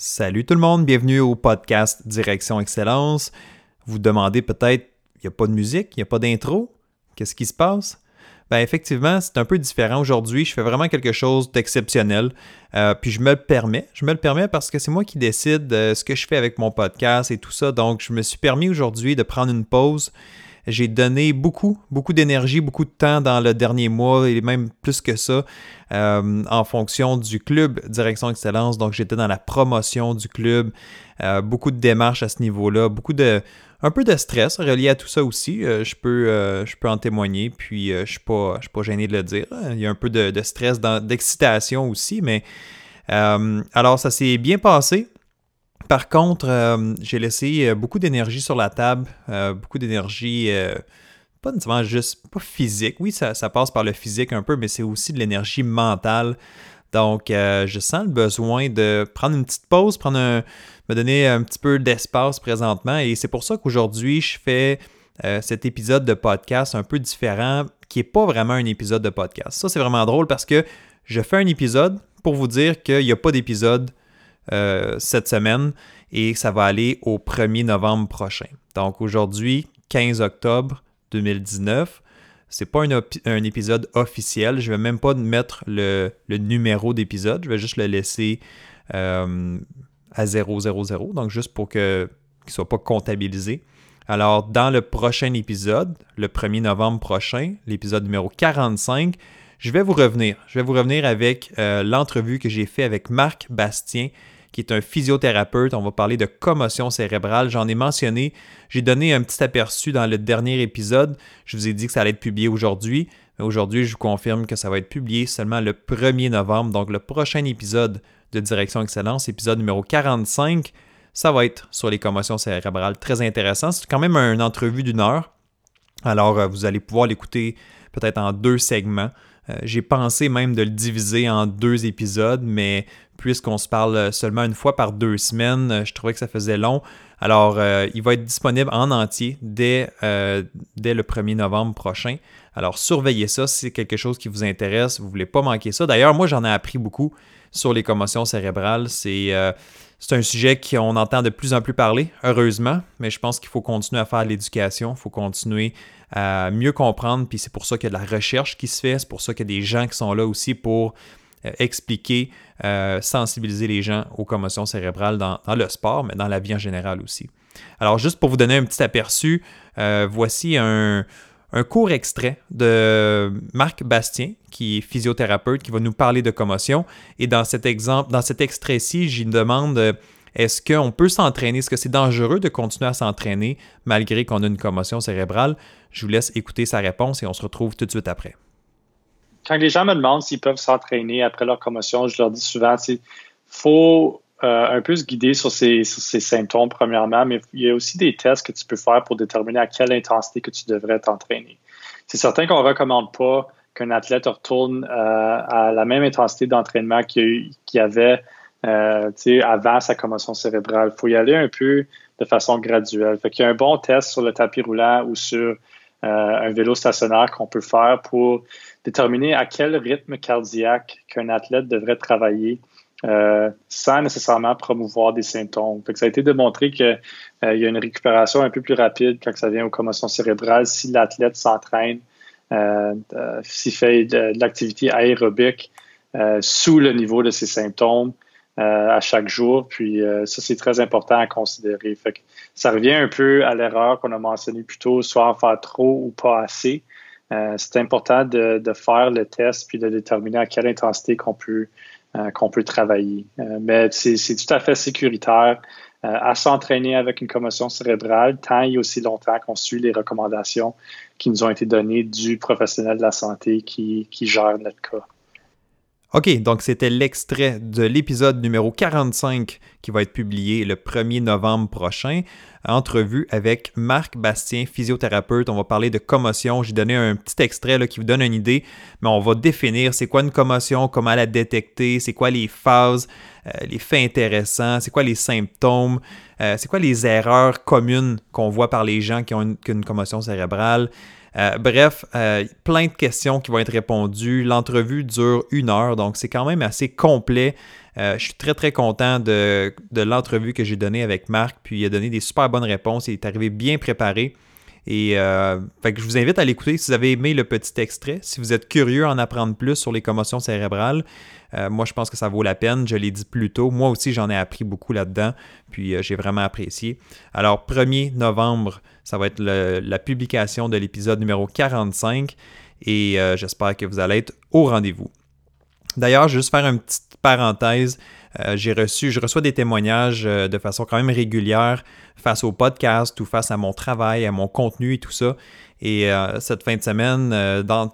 Salut tout le monde, bienvenue au podcast Direction Excellence. Vous demandez peut-être, il n'y a pas de musique, il n'y a pas d'intro, qu'est-ce qui se passe? Ben effectivement, c'est un peu différent aujourd'hui. Je fais vraiment quelque chose d'exceptionnel. Euh, puis je me le permets. Je me le permets parce que c'est moi qui décide de ce que je fais avec mon podcast et tout ça. Donc, je me suis permis aujourd'hui de prendre une pause j'ai donné beaucoup, beaucoup d'énergie, beaucoup de temps dans le dernier mois et même plus que ça euh, en fonction du club Direction Excellence. Donc, j'étais dans la promotion du club, euh, beaucoup de démarches à ce niveau-là, beaucoup de, un peu de stress relié à tout ça aussi. Euh, je, peux, je peux en témoigner, puis je ne suis, pas, pas gêné de le dire. Il y a un peu de, de stress, d'excitation aussi, mais alors ça s'est bien passé. Par contre, euh, j'ai laissé euh, beaucoup d'énergie sur la table, euh, beaucoup d'énergie, pas nécessairement juste, pas physique. Oui, ça, passe par le physique un peu, mais c'est aussi de l'énergie mentale. Donc, je sens le besoin de prendre une petite pause, prendre me donner un petit peu d'espace présentement. Et c'est pour ça qu'aujourd'hui, je fais cet épisode de podcast un peu différent, qui n'est pas vraiment un épisode de podcast. Ça, c'est vraiment drôle parce que je fais un épisode pour vous dire qu'il n'y a pas d'épisode euh, cette semaine et ça va aller au 1er novembre prochain. Donc aujourd'hui, 15 octobre 2019. C'est pas un, épisode officiel. Je vais même pas mettre le, numéro d'épisode. Je vais juste le laisser euh, à 000. Donc juste pour que qu'il soit pas comptabilisé. Alors, dans le prochain épisode, le 1er novembre prochain, l'épisode numéro 45, je vais vous revenir. Je vais vous revenir avec euh, l'entrevue que j'ai fait avec Marc Bastien, qui est un physiothérapeute. On va parler de commotion cérébrale. J'en ai mentionné, j'ai donné un petit aperçu dans le dernier épisode. Je vous ai dit que ça allait être publié aujourd'hui. Aujourd'hui, je vous confirme que ça va être publié seulement le 1er novembre. Donc, le prochain épisode de Direction Excellence, épisode numéro 45, ça va être sur les commotions cérébrales. Très intéressant. C'est quand même une entrevue d'une heure. Alors, euh, vous allez pouvoir l'écouter peut-être en deux segments. Euh, j'ai pensé même de le diviser en deux épisodes, mais puisqu'on se parle seulement une fois par deux semaines, euh, je trouvais que ça faisait long. Alors, euh, il va être disponible en entier dès, le 1er novembre prochain. Alors, surveillez ça si c'est quelque chose qui vous intéresse. Vous ne voulez pas manquer ça. D'ailleurs, moi, j'en ai appris beaucoup sur les commotions cérébrales. C'est un sujet qu'on entend de plus en plus parler, heureusement, mais je pense qu'il faut continuer à faire l'éducation, il faut continuer à mieux comprendre, puis c'est pour ça qu'il y a de la recherche qui se fait, c'est pour ça qu'il y a des gens qui sont là aussi pour euh, expliquer, euh, sensibiliser les gens aux commotions cérébrales dans, le sport, mais dans la vie en général aussi. Alors, juste pour vous donner un petit aperçu, euh, voici un, court extrait de Marc Bastien, qui est physiothérapeute, qui va nous parler de commotion. Et dans cet exemple, dans cet extrait-ci, j'y demande euh, est-ce qu'on peut s'entraîner? Est-ce que c'est dangereux de continuer à s'entraîner malgré qu'on a une commotion cérébrale? Je vous laisse écouter sa réponse et on se retrouve tout de suite après. Quand les gens me demandent s'ils peuvent s'entraîner après leur commotion, je leur dis souvent il faut euh, un peu se guider sur ces, symptômes, premièrement, mais il y a aussi des tests que tu peux faire pour déterminer à quelle intensité que tu devrais t'entraîner. C'est certain qu'on ne recommande pas qu'un athlète retourne euh, à la même intensité d'entraînement qu'il y avait euh, avant sa commotion cérébrale. Il faut y aller un peu de façon graduelle. Fait qu'il y a un bon test sur le tapis roulant ou sur un vélo stationnaire qu'on peut faire pour déterminer à quel rythme cardiaque qu'un athlète devrait travailler euh, sans nécessairement promouvoir des symptômes. ça a été démontré qu'il euh, y a une récupération un peu plus rapide quand ça vient aux commotions cérébrales si l'athlète s'entraîne, euh, s'il fait de, l'activité aérobique sous le niveau de ses symptômes à chaque jour. Puis ça, c'est très important à considérer. ça revient un peu à l'erreur qu'on a mentionnée plus tôt, soit en faire trop ou pas assez. c'est important de, de, faire le test puis de déterminer à quelle intensité qu'on peut euh, qu'on peut travailler. Euh, mais c'est tout à fait sécuritaire euh, à s'entraîner avec une commotion cérébrale tant et aussi longtemps qu'on suit les recommandations qui nous ont été données du professionnel de la santé qui, qui gère notre cas. OK, donc c'était l'extrait de l'épisode numéro 45 qui va être publié le 1er novembre prochain. Entrevue avec Marc Bastien, physiothérapeute. On va parler de commotion. J'ai donné un petit extrait qui vous donne une idée, mais on va définir c'est quoi une commotion, comment la détecter, c'est quoi les phases, les faits intéressants, c'est quoi les symptômes, euh, c'est quoi les erreurs communes qu'on voit par les gens qui ont une commotion cérébrale. Euh, bref, euh, plein de questions qui vont être répondues. L'entrevue dure une heure, donc c'est quand même assez complet. je suis très très content de, de l'entrevue que j'ai donnée avec Marc, puis il a donné des super bonnes réponses, il est arrivé bien préparé. Et euh, je vous invite à l'écouter si vous avez aimé le petit extrait. Si vous êtes curieux en apprendre plus sur les commotions cérébrales, euh, moi je pense que ça vaut la peine. Je l'ai dit plus tôt. Moi aussi j'en ai appris beaucoup là-dedans. Puis euh, j'ai vraiment apprécié. Alors 1er novembre, ça va être la publication de l'épisode numéro 45. Et j'espère que vous allez être au rendez-vous. D'ailleurs, juste faire une petite parenthèse. Euh, j'ai reçu, je reçois des témoignages euh, de façon quand même régulière face au podcast ou face à mon travail, à mon contenu et tout ça. Et euh, cette fin de semaine,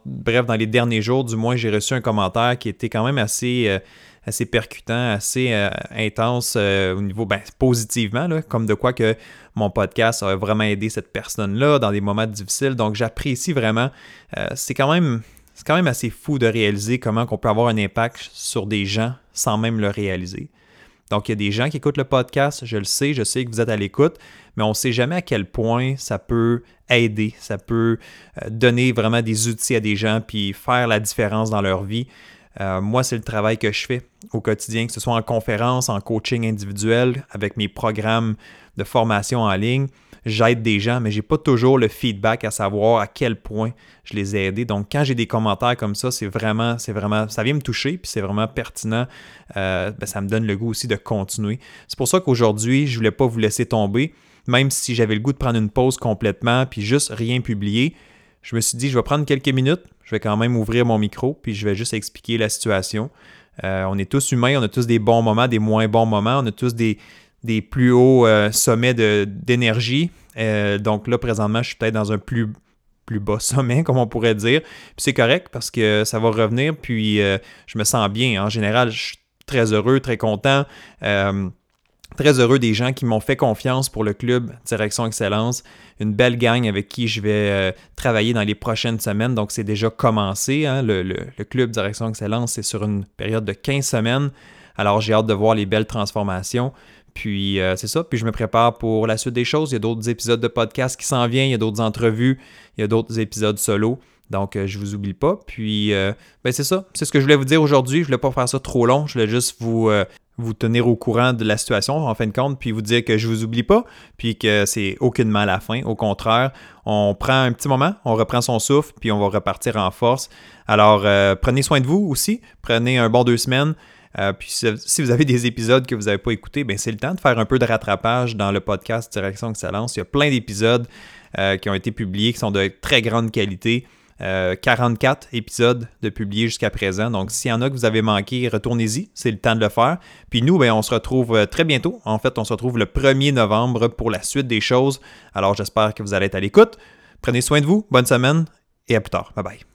bref, dans les derniers jours, du moins, j'ai reçu un commentaire qui était quand même assez, assez percutant, assez intense au niveau ben, positivement, comme de quoi que mon podcast a vraiment aidé cette personne-là dans des moments difficiles. Donc, j'apprécie vraiment. c'est quand même c'est quand même assez fou de réaliser comment on peut avoir un impact sur des gens sans même le réaliser. Donc, il y a des gens qui écoutent le podcast, je le sais, je sais que vous êtes à l'écoute, mais on ne sait jamais à quel point ça peut aider, ça peut euh, donner vraiment des outils à des gens, puis faire la différence dans leur vie. Euh, moi, c'est le travail que je fais au quotidien, que ce soit en conférence, en coaching individuel, avec mes programmes de formation en ligne j'aide des gens, mais j'ai pas toujours le feedback à savoir à quel point je les ai aidés. Donc, quand j'ai des commentaires comme ça, c'est vraiment, c'est vraiment, ça vient me toucher, puis c'est vraiment pertinent. Euh, ben, ça me donne le goût aussi de continuer. C'est pour ça qu'aujourd'hui, je voulais pas vous laisser tomber, même si j'avais le goût de prendre une pause complètement, puis juste rien publier. Je me suis dit, je vais prendre quelques minutes, je vais quand même ouvrir mon micro, puis je vais juste expliquer la situation. Euh, on est tous humains, on a tous des bons moments, des moins bons moments, on a tous des, des plus hauts euh, sommets d'énergie. Euh, donc là, présentement, je suis peut-être dans un plus, plus bas sommet, comme on pourrait dire. Puis c'est correct parce que ça va revenir, puis euh, je me sens bien. En général, je suis très heureux, très content. très heureux des gens qui m'ont fait confiance pour le club Direction Excellence. Une belle gang avec qui je vais travailler dans les prochaines semaines. Donc, c'est déjà commencé. Hein. Le, le, club Direction Excellence, c'est sur une période de 15 semaines. Alors, j'ai hâte de voir les belles transformations. Puis euh, c'est ça, puis je me prépare pour la suite des choses. Il y a d'autres épisodes de podcast qui s'en viennent, il y a d'autres entrevues, il y a d'autres épisodes solo. Donc euh, je vous oublie pas. Puis euh, ben, c'est ça, c'est ce que je voulais vous dire aujourd'hui. Je voulais pas faire ça trop long, je voulais juste vous, vous tenir au courant de la situation en fin de compte, puis vous dire que je vous oublie pas, puis que c'est aucunement la fin. Au contraire, on prend un petit moment, on reprend son souffle, puis on va repartir en force. Alors prenez soin de vous aussi, prenez un bon deux semaines. Euh, puis si vous avez des épisodes que vous n'avez pas écoutés, ben c'est le temps de faire un peu de rattrapage dans le podcast Direction Excellence. Il y a plein d'épisodes euh, qui ont été publiés qui sont de très grande qualité. 44 euh, épisodes de publiés jusqu'à présent. Donc, s'il y en a que vous avez manqué, retournez-y. C'est le temps de le faire. Puis nous, ben, on se retrouve très bientôt. En fait, on se retrouve le 1er novembre pour la suite des choses. Alors, j'espère que vous allez être à l'écoute. Prenez soin de vous. Bonne semaine et à plus tard. Bye bye.